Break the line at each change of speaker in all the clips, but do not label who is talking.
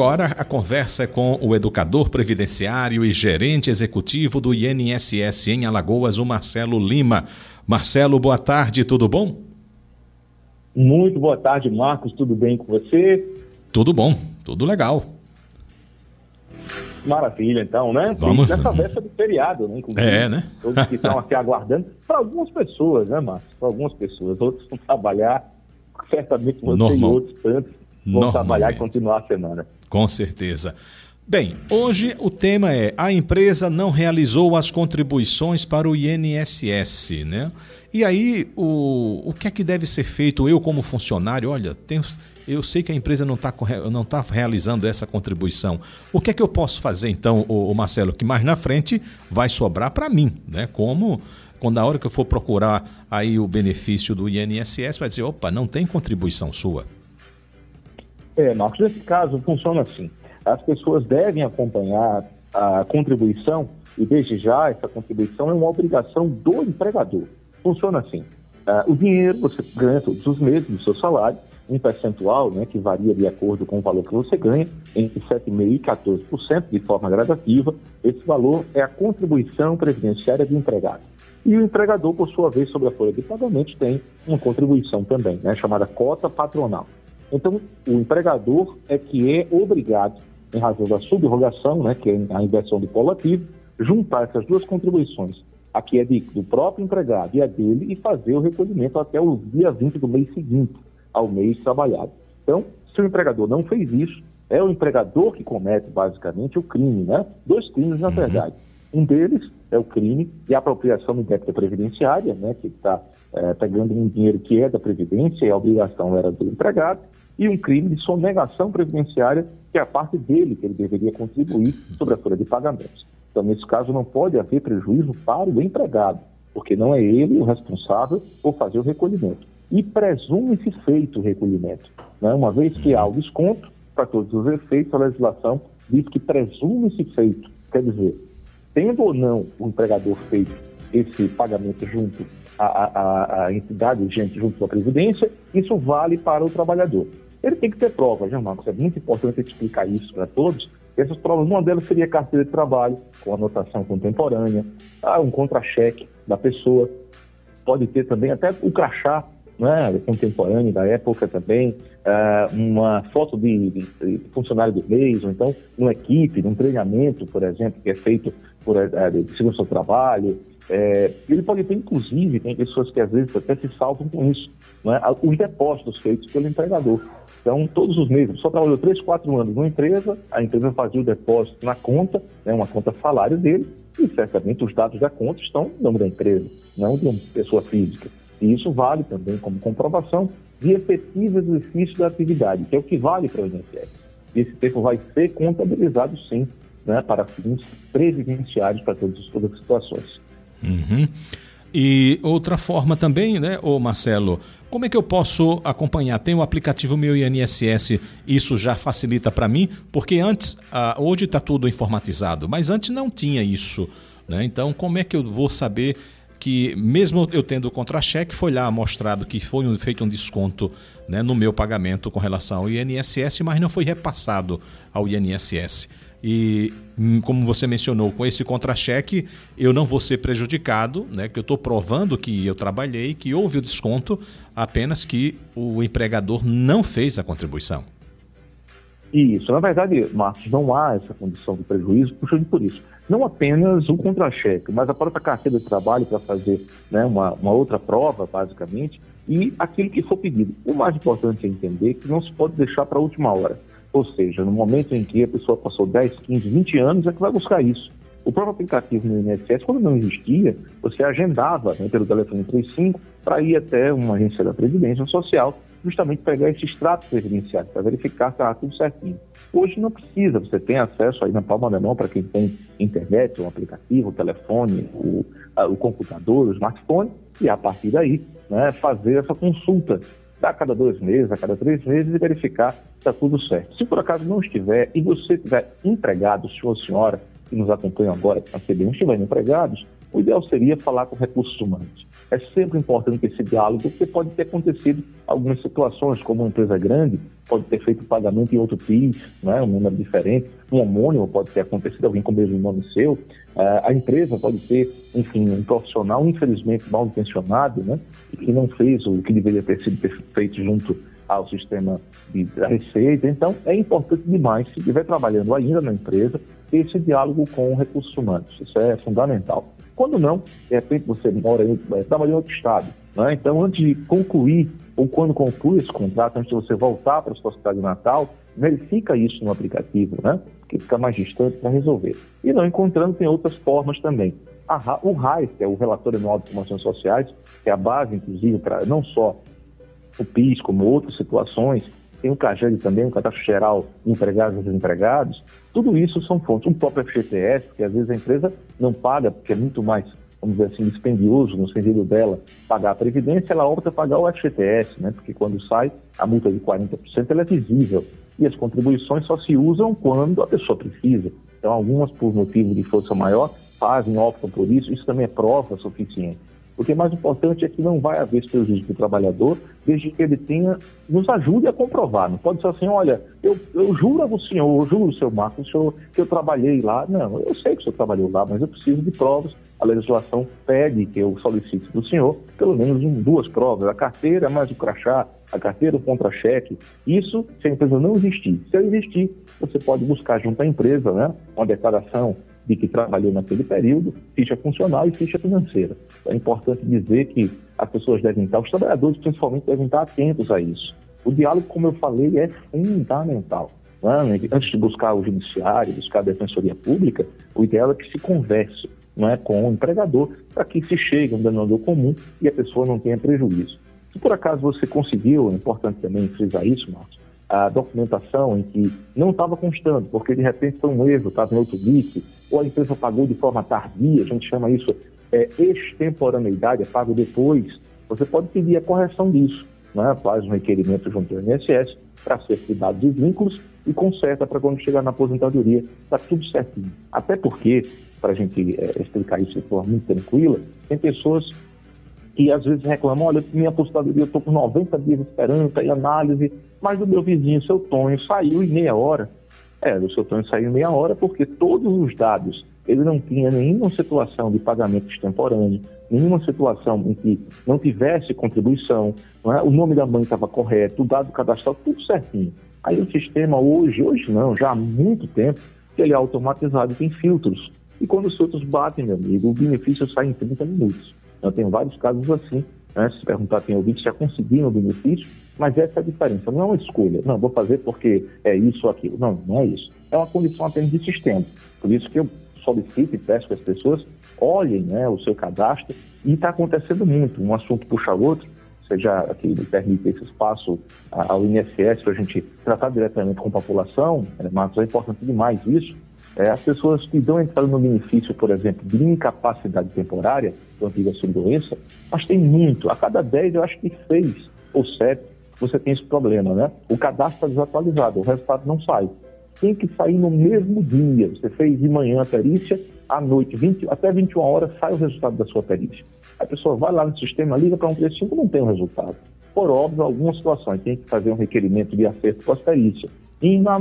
agora a conversa é com o educador previdenciário e gerente executivo do INSS em Alagoas, o Marcelo Lima. Marcelo, boa tarde, tudo bom?
Muito boa tarde, Marcos, tudo bem com você?
Tudo bom, tudo legal.
Maravilha, então, né?
Vamos.
Nessa véspera do feriado, né?
É, né?
Todos que estão aqui aguardando. Para algumas pessoas, né, Marcos? Para algumas pessoas. Outros vão trabalhar, certamente você
Normal.
e outros tantos vão trabalhar e continuar a semana.
Com certeza. Bem, hoje o tema é a empresa não realizou as contribuições para o INSS, né? E aí, o, o que é que deve ser feito? Eu, como funcionário, olha, tenho, eu sei que a empresa não está não tá realizando essa contribuição. O que é que eu posso fazer, então, o, Marcelo, que mais na frente vai sobrar para mim, né? Como quando a hora que eu for procurar aí o benefício do INSS, vai dizer, opa, não tem contribuição sua.
É, Marcos, nesse caso funciona assim. As pessoas devem acompanhar a contribuição e desde já essa contribuição é uma obrigação do empregador. Funciona assim. Ah, o dinheiro você ganha todos os meses do seu salário, um percentual né, que varia de acordo com o valor que você ganha, entre 7,5% e 14% de forma gradativa. Esse valor é a contribuição previdenciária do empregado. E o empregador, por sua vez, sobre a folha de pagamento, tem uma contribuição também, né, chamada cota patronal. Então, o empregador é que é obrigado, em razão da subrogação, né, que é a inversão do polo ativo, juntar essas duas contribuições, a que é de, do próprio empregado e a dele, e fazer o recolhimento até o dia 20 do mês seguinte ao mês trabalhado. Então, se o empregador não fez isso, é o empregador que comete basicamente o crime, né? Dois crimes, na verdade. Um deles é o crime de apropriação indébita previdenciária, né? Que está pegando um dinheiro que é da Previdência e a obrigação era do empregado, e um crime de sonegação previdenciária, que é a parte dele que ele deveria contribuir sobre a folha de pagamentos. Então, nesse caso, não pode haver prejuízo para o empregado, porque não é ele o responsável por fazer o recolhimento. E presume-se feito o recolhimento. Né? Uma vez que há o desconto, para todos os efeitos, a legislação diz que presume-se feito. Quer dizer, tendo ou não o empregador feito esse pagamento junto à, à, à entidade vigente, junto à Previdência, isso vale para o trabalhador. Ele tem que ter provas, né, Marcos? É muito importante explicar isso para todos. Essas provas, uma delas seria carteira de trabalho, com anotação contemporânea, ah, um contra-cheque da pessoa, pode ter também até o crachá né, contemporâneo da época também, ah, uma foto de, de, de funcionário do mês, ou então numa equipe, num treinamento, por exemplo, que é feito por eh, de segurança do trabalho. É, ele pode ter, inclusive, tem pessoas que às vezes até se salvam com isso, né, os depósitos feitos pelo empregador. Então, todos os meses, só trabalhou 3, 4 anos numa empresa, a empresa fazia o depósito na conta, né, uma conta salário dele, e certamente os dados da conta estão no nome da empresa, não de uma pessoa física. E isso vale também como comprovação de efetivo exercício da atividade, que é o que vale para o INSS. E esse tempo vai ser contabilizado, sim, né, para fins previdenciários para todas, as situações.
Uhum. E outra forma também, né, ô Marcelo, como é que eu posso acompanhar? Tem o aplicativo Meu INSS, isso já facilita para mim, porque antes, ah, hoje está tudo informatizado, mas antes não tinha isso. Né? Então, como é que eu vou saber que, mesmo eu tendo o contra-cheque, foi lá mostrado que foi um, feito um desconto né, no meu pagamento com relação ao INSS, mas não foi repassado ao INSS. E hum, como você mencionou, com esse contra-cheque eu não vou ser prejudicado, né? Que eu estou provando que eu trabalhei, que houve o desconto, apenas que o empregador não fez a contribuição.
Isso, na verdade, Marcos, não há essa condição de prejuízo, puxando por isso. Não apenas o contra-cheque, mas a própria carteira de trabalho para fazer né, uma, uma outra prova, basicamente, e aquilo que for pedido. O mais importante é entender que não se pode deixar para a última hora. Ou seja, no momento em que a pessoa passou 10, 15, 20 anos, é que vai buscar isso. O próprio aplicativo no INSS, quando não existia, você agendava né, pelo telefone 35 para ir até uma agência da Previdência Social, justamente pegar esse extrato previdenciário, para verificar se está tudo certinho. Hoje não precisa, você tem acesso aí na palma da mão para quem tem internet, o aplicativo, o telefone, o, o computador, o smartphone, e a partir daí né, fazer essa consulta a cada dois meses, a cada três meses e verificar se está tudo certo. Se por acaso não estiver e você tiver empregado, senhor ou senhora, que nos acompanham agora, a CBM estiverem empregados, o ideal seria falar com recursos humanos. É sempre importante esse diálogo, porque pode ter acontecido algumas situações, como uma empresa grande pode ter feito pagamento em outro PIS, né, um número diferente, um homônimo pode ter acontecido, alguém com o mesmo nome seu, uh, a empresa pode ter, enfim, um profissional, infelizmente, mal intencionado, né, que não fez o que deveria ter sido feito junto ao sistema de receita. Então, é importante demais, se estiver trabalhando ainda na empresa, ter esse diálogo com recursos humanos. Isso é fundamental. Quando não, de repente você mora em, é, trabalha em outro estado. Né? Então, antes de concluir, ou quando conclui esse contrato, antes de você voltar para a sua cidade natal, verifica isso no aplicativo, né? que fica mais distante para resolver. E não encontrando, tem outras formas também. o RAIS, que é o Relatório Anual de Informações Sociais, que é a base, inclusive, para não só o PIS, como outras situações, tem o CAGED também, o Cadastro Geral de Empregados e Desempregados, tudo isso são fontes. O próprio FGTS, que às vezes a empresa não paga, porque é muito mais, vamos dizer assim, dispendioso no sentido dela pagar a Previdência, ela opta pagar o FGTS, né? porque quando sai a multa de 40% ela é visível. E as contribuições só se usam quando a pessoa precisa. Então, algumas, por motivo de força maior, fazem, optam por isso, isso também é prova suficiente. O que é mais importante é que não vai haver prejuízo para o trabalhador, desde que ele tenha, nos ajude a comprovar. Não pode ser assim, olha, eu, eu juro ao senhor, eu juro, seu Marcos, senhor, que eu trabalhei lá. Não, eu sei que o senhor trabalhou lá, mas eu preciso de provas. A legislação pede que eu solicite do senhor pelo menos duas provas, a carteira mais o crachá, a carteira, o contra-cheque. Isso se a empresa não existir. Se ela existir, você pode buscar junto à empresa né, uma declaração de que trabalhou naquele período, ficha funcional e ficha financeira. É importante dizer que as pessoas devem estar, os trabalhadores principalmente devem estar atentos a isso. O diálogo, como eu falei, é fundamental. Né? Antes de buscar o judiciário, buscar a defensoria pública, o ideal é que se converse não é, com o empregador para que se chegue a um denominador comum e a pessoa não tenha prejuízo. Se por acaso você conseguiu, é importante também frisar isso, Marcos, a documentação em que não estava constando, porque de repente foi um erro, estava em outro BIC, ou a empresa pagou de forma tardia, a gente chama isso é, extemporaneidade, é pago depois, você pode pedir a correção disso. Né? Faz um requerimento junto ao INSS para ser cuidado dos vínculos e conserta para quando chegar na aposentadoria, está tudo certinho. Até porque, para a gente é, explicar isso de forma muito tranquila, tem pessoas que às vezes reclamam, olha, minha aposentadoria, eu estou com 90 dias esperando, está em análise, mas o meu vizinho, seu Tonho, saiu em meia hora. É, o seu Tonho saiu em meia hora porque todos os dados, ele não tinha nenhuma situação de pagamento extemporâneo, nenhuma situação em que não tivesse contribuição, não é? o nome da mãe estava correto, o dado cadastral, tudo certinho. Aí o sistema hoje, hoje não, já há muito tempo, que ele é automatizado e tem filtros. E quando os filtros batem, meu amigo, o benefício sai em 30 minutos. Eu tenho vários casos assim. Né? Se perguntar quem ouvinte já conseguiram o benefício, mas essa é a diferença. Não é uma escolha. Não, vou fazer porque é isso ou aquilo. Não, não é isso. É uma condição apenas de sistema. Por isso que eu solicito e peço que as pessoas olhem né, o seu cadastro e está acontecendo muito. Um assunto puxa outro. Você já aqui me permite esse espaço ao INSS para a gente tratar diretamente com a população, né, Marcos, é importante demais isso é, as pessoas que dão entrada no benefício, por exemplo, de incapacidade temporária, do antiga doença, mas tem muito. A cada 10, eu acho que 6 ou 7, você tem esse problema, né? O cadastro está desatualizado, o resultado não sai. Tem que sair no mesmo dia. Você fez de manhã a perícia, à noite, 20, até 21 horas, sai o resultado da sua perícia. A pessoa vai lá no sistema, liga para um 35 não tem o resultado. Por óbvio, algumas situações tem que fazer um requerimento de acerto com a perícia e na,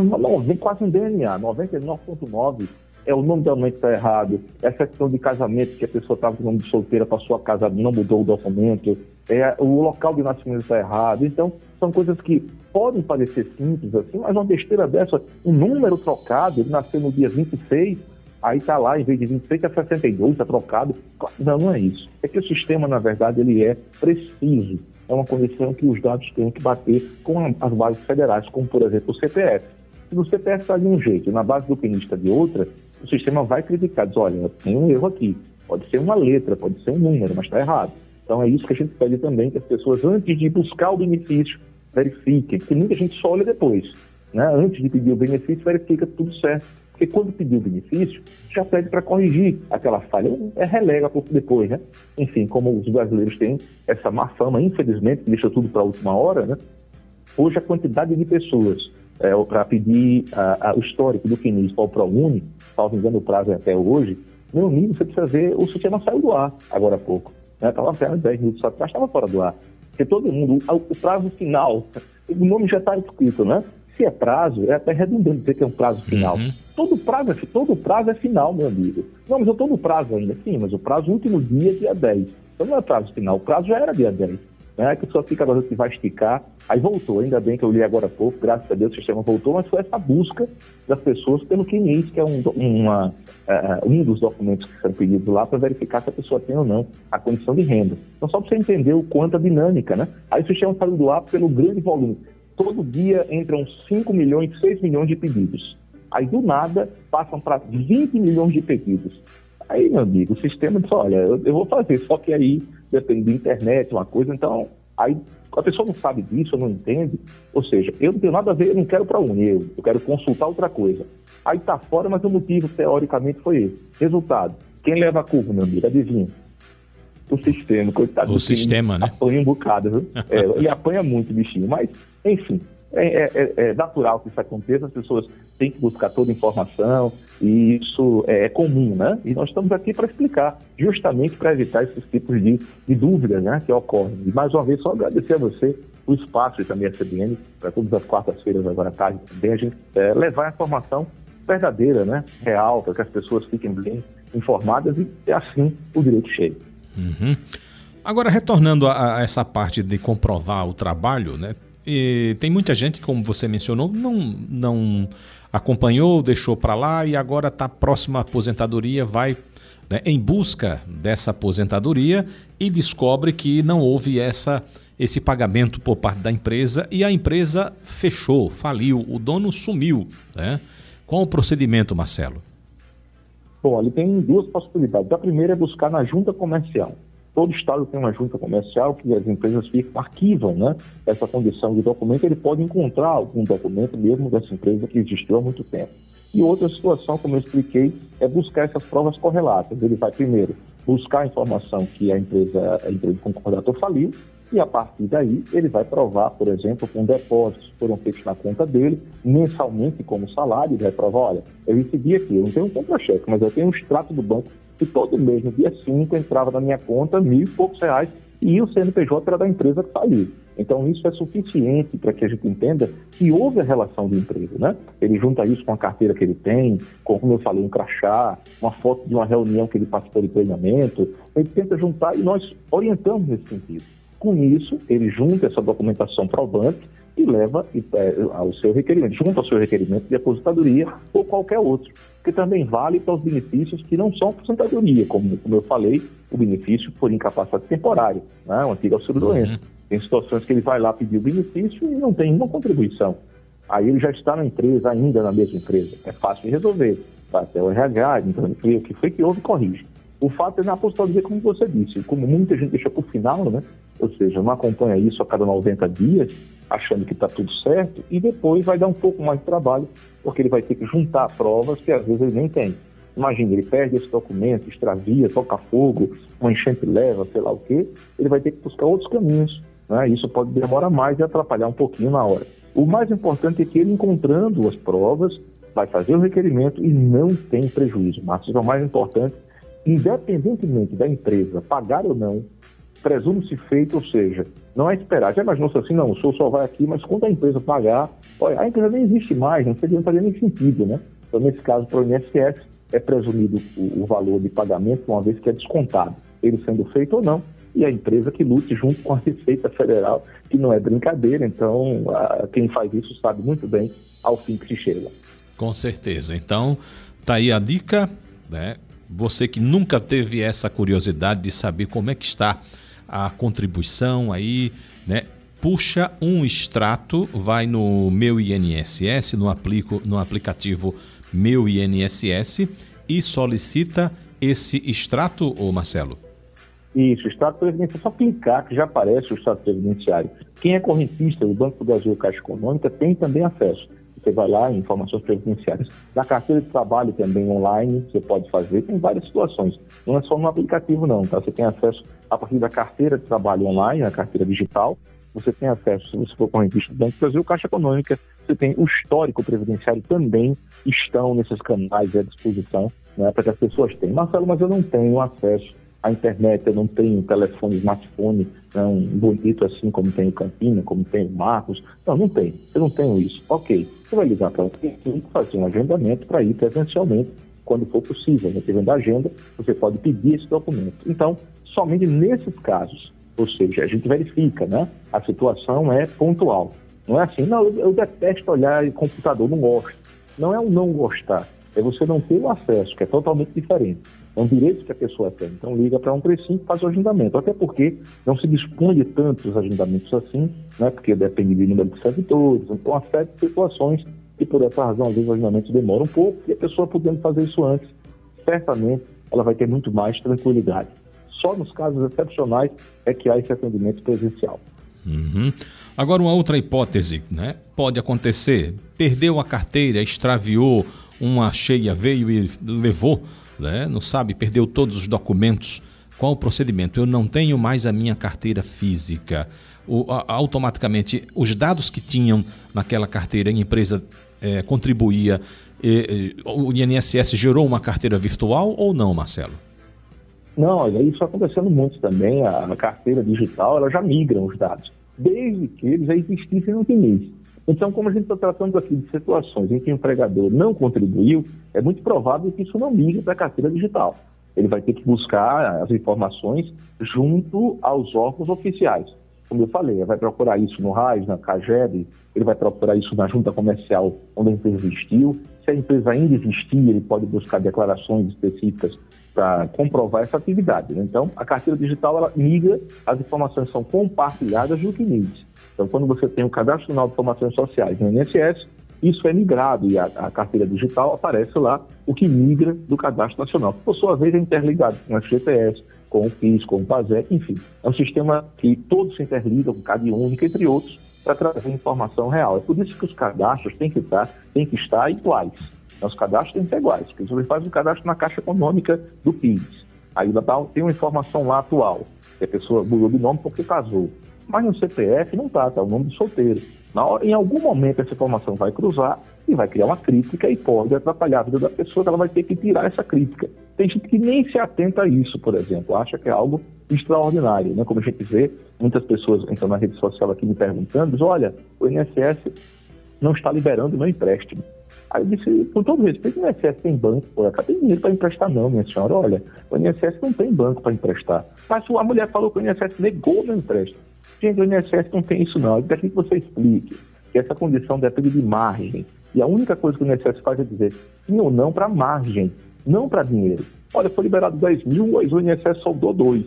quase um DNA, 99,9 é o nome da mãe que está errado, é questão de casamento que a pessoa estava com o nome de solteira, passou a casa, não mudou o documento, é, o local de nascimento está errado. Então, são coisas que podem parecer simples assim, mas uma besteira dessa, um número trocado, ele nasceu no dia 26, aí está lá, em vez de 26, é 62, está trocado. Não, não é isso. É que o sistema, na verdade, ele é preciso é uma condição que os dados têm que bater com as bases federais, como por exemplo o CPF. Se o CPF está de um jeito na base do PNI está de outra, o sistema vai criticar, diz, olha, tem um erro aqui. Pode ser uma letra, pode ser um número, mas está errado. Então é isso que a gente pede também, que as pessoas, antes de buscar o benefício, verifiquem, porque muita gente só olha depois. Né? Antes de pedir o benefício, verifica tudo certo. Porque quando pedir o benefício, já pede para corrigir aquela falha. É relega por depois, né? Enfim, como os brasileiros têm essa má fama, infelizmente, que deixa tudo para a última hora, né? Hoje a quantidade de pessoas é, para pedir a, a, o histórico do FINIS para o ProUni, salvo engano o prazo é até hoje, meu amigo, você precisa ver, o sistema saiu do ar agora há pouco. Estava né? 10 minutos atrás, estava fora do ar. Porque todo mundo, o prazo final, o nome já está escrito, né? Se é prazo, é até redundante dizer que é um prazo final. Uhum. Todo, prazo é, todo prazo é final, meu amigo. Não, mas eu estou no prazo ainda. Sim, mas o prazo, último dia é dia 10. Então não é prazo final, o prazo já era dia 10. Né? A pessoa fica agora que vai esticar. Aí voltou, ainda bem que eu li agora há pouco, graças a Deus o sistema voltou, mas foi essa busca das pessoas pelo QNIS, que é um, uma, uh, um dos documentos que são pedidos lá para verificar se a pessoa tem ou não a condição de renda. Então, só para você entender o quanto a dinâmica, né? Aí o sistema saiu do ar pelo grande volume. Todo dia entram 5 milhões, 6 milhões de pedidos. Aí, do nada, passam para 20 milhões de pedidos. Aí, meu amigo, o sistema diz, olha, eu, eu vou fazer, só que aí depende da internet, uma coisa, então, aí a pessoa não sabe disso, não entende, ou seja, eu não tenho nada a ver, eu não quero para unir, eu, eu quero consultar outra coisa. Aí está fora, mas o motivo, teoricamente, foi esse. Resultado, quem leva a curva, meu amigo, adivinha? O sistema, coitado.
O sistema, né?
Apanha um bocado, viu? é, ele apanha muito, bichinho, mas, enfim, é, é, é, é, natural que isso aconteça, as pessoas têm que buscar toda a informação, e isso é, é comum, né? E nós estamos aqui para explicar, justamente para evitar esses tipos de, de dúvidas né, que ocorrem. E mais uma vez, só agradecer a você o espaço e também a CBN, para todas as quartas-feiras agora à tarde também, a gente é, levar a informação verdadeira, né, real, para que as pessoas fiquem bem informadas e assim o direito cheio.
Uhum. Agora, retornando a, a, essa parte de comprovar o trabalho, né, e tem muita gente, como você mencionou, não, não acompanhou, deixou para lá e agora está próxima à aposentadoria, vai né, em busca dessa aposentadoria e descobre que não houve essa, esse pagamento por parte da empresa e a empresa fechou, faliu, o dono sumiu. Né? Qual o procedimento, Marcelo?
Bom, ele tem duas possibilidades. A primeira é buscar na junta comercial. Todo estado tem uma junta comercial que as empresas ficam, arquivam né, essa condição de documento. Ele pode encontrar algum documento mesmo dessa empresa que existiu há muito tempo. E outra situação, como eu expliquei, é buscar essas provas correlatas. Ele vai primeiro buscar a informação que a empresa, a empresa concordator faliu, e a partir daí ele vai provar, por exemplo, com depósitos que foram feitos na conta dele, mensalmente como salário, ele vai provar, olha, eu recebi aqui, eu não tenho um contra-cheque, mas eu tenho um extrato do banco que todo mês, no dia 5, entrava na minha conta mil e poucos reais e o CNPJ era da empresa que saiu. Então, isso é suficiente para que a gente entenda que houve a relação do emprego, né? Ele junta isso com a carteira que ele tem, com, como eu falei, um crachá, uma foto de uma reunião que ele participou de treinamento. Ele tenta juntar e nós orientamos nesse sentido. Com isso, ele junta essa documentação banco e leva é, ao seu requerimento, junto ao seu requerimento de aposentadoria ou qualquer outro, que também vale para os benefícios que não são aposentadoria, como, como eu falei, o benefício por incapacidade temporária, né, o antigo auxílio-doença. Uhum. Tem situações que ele vai lá pedir o benefício e não tem nenhuma contribuição. Aí ele já está na empresa, ainda na mesma empresa. É fácil de resolver. Vai até o RH, então o que foi que houve, corrige. O fato é na aposentadoria, como você disse, como muita gente deixa para o final, né? Ou seja, não acompanha isso a cada 90 dias, achando que está tudo certo, e depois vai dar um pouco mais de trabalho, porque ele vai ter que juntar provas que às vezes ele nem tem. Imagina, ele perde esse documento, extravia, toca fogo, uma enchente leva, sei lá o quê, ele vai ter que buscar outros caminhos. Né? Isso pode demorar mais e atrapalhar um pouquinho na hora. O mais importante é que ele, encontrando as provas, vai fazer o requerimento e não tem prejuízo. Isso é o mais importante, independentemente da empresa pagar ou não, presume-se feito, ou seja, não é esperar. Já imaginou assim, não, o senhor só vai aqui, mas quando a empresa pagar, olha, a empresa nem existe mais, não seria fazer nem sentido, né? Então, nesse caso, para o INSS, é presumido o, o, valor de pagamento, uma vez que é descontado, ele sendo feito ou não, e a empresa que lute junto com a Receita Federal, que não é brincadeira, então a, quem faz isso sabe muito bem ao fim que se chega.
Com certeza. Então, tá aí a dica, né? Você que nunca teve essa curiosidade de saber como é que está a contribuição aí, né? Puxa um extrato, vai no meu INSS, no, aplico, no aplicativo Meu INSS e solicita esse extrato, ô Marcelo?
Isso, extrato previdenciário. É só clicar que já aparece o extrato previdenciário. Quem é correntista do Banco do Brasil Caixa Econômica tem também acesso. Você vai lá, informações previdenciárias. Na carteira de trabalho também online, você pode fazer, tem várias situações. Não é só no aplicativo, não, tá? Você tem acesso a partir da carteira de trabalho online, a carteira digital. Você tem acesso, se você for correntista do Banco do Brasil, Caixa Econômica, você tem o histórico previdenciário também estão nesses canais à disposição, né, para que as pessoas tenham. Marcelo, mas eu não tenho acesso a internet, eu não tenho telefone, smartphone, um bonito assim como tem o Campina, como tem o Marcos. Não, não tenho. Eu não tenho isso. Ok. Você vai ligar para um e fazer um agendamento para ir presencialmente quando for possível. Dependendo da agenda, você pode pedir esse documento. Então, somente nesses casos, ou seja, a gente verifica, né? A situação é pontual. Não é assim, não, eu, detesto olhar em computador, não gosto. Não é o não gostar, é você não ter o acesso, que é totalmente diferente. É um direito que a pessoa tem. Então liga para 135 e faz o agendamento. Até porque não se dispõe de tantos agendamentos assim, né? porque depende do número de servidores, então há sete situações e por essa razão, às vezes, o agendamento demora um pouco e a pessoa podendo fazer isso antes, certamente ela vai ter muito mais tranquilidade. Só nos casos excepcionais é que há esse atendimento presencial.
Uhum. Agora, uma outra hipótese, né? Pode acontecer, perdeu a carteira, extraviou, uma cheia veio e levou, né? não sabe, perdeu todos os documentos. Qual o procedimento? Eu não tenho mais a minha carteira física. O, a, automaticamente, os dados que tinham naquela carteira, a empresa é, contribuía, e, e, o INSS gerou uma carteira virtual ou não, Marcelo?
Não, olha, isso acontecendo muito também. A, a carteira digital, ela já migra os dados, desde que eles já existissem no início. Então, como a gente está tratando aqui de situações em que o empregador não contribuiu, é muito provável que isso não migre para a carteira digital. Ele vai ter que buscar as informações junto aos órgãos oficiais como eu falei, ele vai procurar isso no RAIS, na CAGED, ele vai procurar isso na junta comercial onde a empresa existiu. Se a empresa ainda existir, ele pode buscar declarações específicas para comprovar essa atividade. Né? Então, a carteira digital, ela migra, as informações são compartilhadas no CNIS. Então, quando você tem o Cadastro Nacional de Informações Sociais no INSS, isso é migrado e a, a, carteira digital aparece lá o que migra do cadastro nacional, por sua vez é interligado com o FGTS, com o PIS, com o PASEC, enfim. É um sistema que todos se interligam com cada único, entre outros, para trazer informação real. É por isso que os cadastros têm que estar, têm que estar iguais. Os cadastros têm que ser iguais, porque você faz um cadastro na Caixa Econômica do PIS. Aí tem uma informação lá atual, que a pessoa mudou de nome porque casou. Mas no CPF não está, está o nome do solteiro. Na hora, em algum momento essa informação vai cruzar e vai criar uma crítica e pode atrapalhar a vida da pessoa, ela vai ter que tirar essa crítica. Tem gente que nem se atenta a isso, por exemplo, acha que é algo extraordinário, né? Como a gente vê, muitas pessoas entram na rede social aqui me perguntando, diz, olha, o INSS não está liberando meu empréstimo. Aí eu disse, com todo respeito, o INSS tem banco, pô, tem dinheiro para emprestar não, minha senhora, olha, o INSS não tem banco para emprestar. Mas a mulher falou que o INSS negou meu empréstimo. Gente, o INSS não tem isso não. Daqui que você explique que essa condição depende de margem. E a única coisa que o INSS faz é dizer sim ou não para margem, não para dinheiro. Olha, foi liberado 10 mil, mas o INSS soldou 2.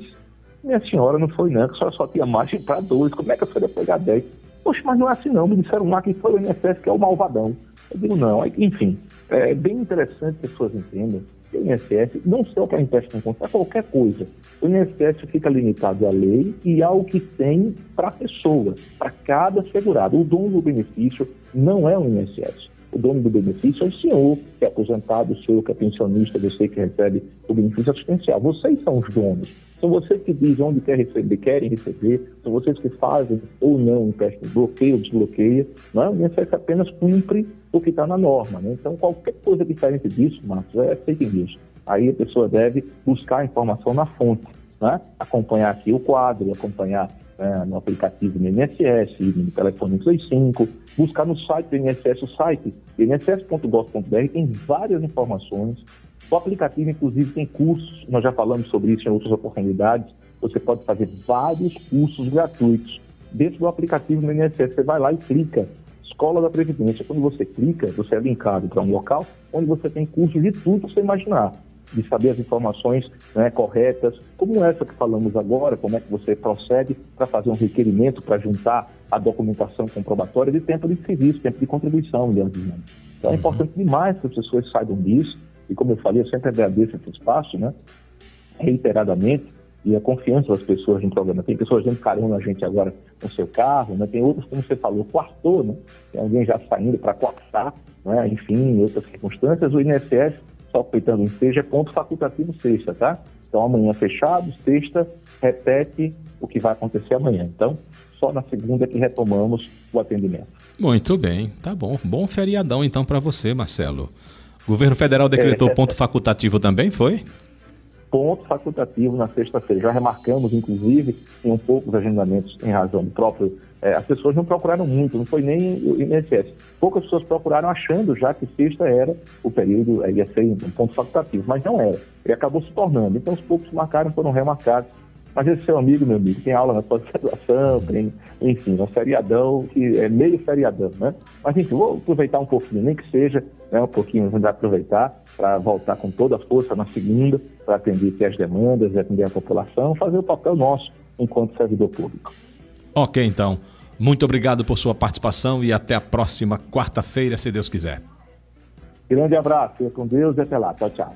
Minha senhora, não foi não, que senhora só tinha margem para 2. Como é que a senhora ia pegar 10? Poxa, mas não é assim não. Me disseram lá que foi o INSS que é o malvadão. Eu digo não. Enfim, é bem interessante que as pessoas entendam o INSS, não só para empréstimo conta, para qualquer coisa, o INSS fica limitado à lei e ao que tem para a pessoa, para cada segurado. O dono do benefício não é o INSS. O dono do benefício é o senhor, que é aposentado, o senhor que é pensionista, você que recebe o benefício assistencial. Vocês são os donos. São vocês que dizem onde quer receber, querem receber, são vocês que fazem ou não o empréstimo, bloqueia ou desbloqueia. Não é? O INSS apenas cumpre o que está na norma. Né? Então, qualquer coisa diferente disso, Marcos, é fake news. Aí a pessoa deve buscar a informação na fonte, né? acompanhar aqui o quadro, acompanhar né, no aplicativo do INSS, no telefone 35, buscar no site do INSS, o site inss.gov.br tem várias informações. O aplicativo, inclusive, tem cursos, nós já falamos sobre isso em outras oportunidades. Você pode fazer vários cursos gratuitos dentro do aplicativo do INSS. Você vai lá e clica Escola da Previdência. Quando você clica, você é linkado para um local onde você tem cursos de tudo que você imaginar, de saber as informações né, corretas, como essa que falamos agora, como é que você procede para fazer um requerimento para juntar a documentação comprobatória de tempo de serviço, tempo de contribuição, Leandro. Então é uhum. importante demais que as pessoas saibam disso, e como eu falei, eu sempre agradeço esse espaço, né, reiteradamente, e a confiança das pessoas no programa. Tem pessoas dando carona a gente agora no seu carro, né? tem outros, como você falou, quartou, né? tem alguém já saindo para quartar, né? enfim, em outras circunstâncias. O INSS, só aproveitando em seja, é ponto facultativo sexta, tá? Então amanhã fechado, sexta, repete o que vai acontecer amanhã. Então, só na segunda que retomamos o atendimento.
Muito bem, tá bom. Bom feriadão então para você, Marcelo. O governo federal decretou é, ponto facultativo também, foi?
Ponto facultativo na sexta-feira. Já remarcamos, inclusive, em um poucos agendamentos em razão do próprio. É, as pessoas não procuraram muito, não foi nem o INSS. Poucas pessoas procuraram achando já que sexta era o período, é, ia ser um ponto facultativo, mas não era. Ele acabou se tornando. Então, os poucos marcaram foram remarcados. Mas esse seu amigo, meu amigo, tem aula na pós-graduação, tem, enfim, um feriadão, que é meio feriadão, né? Mas, enfim, vou aproveitar um pouquinho, nem que seja, né, um pouquinho, vamos aproveitar para voltar com toda a força na segunda, para atender as demandas, atender a população, fazer o papel nosso enquanto servidor público.
Ok, então. Muito obrigado por sua participação e até a próxima quarta-feira, se Deus quiser.
Grande abraço, fica com Deus e até lá. Tchau, tchau.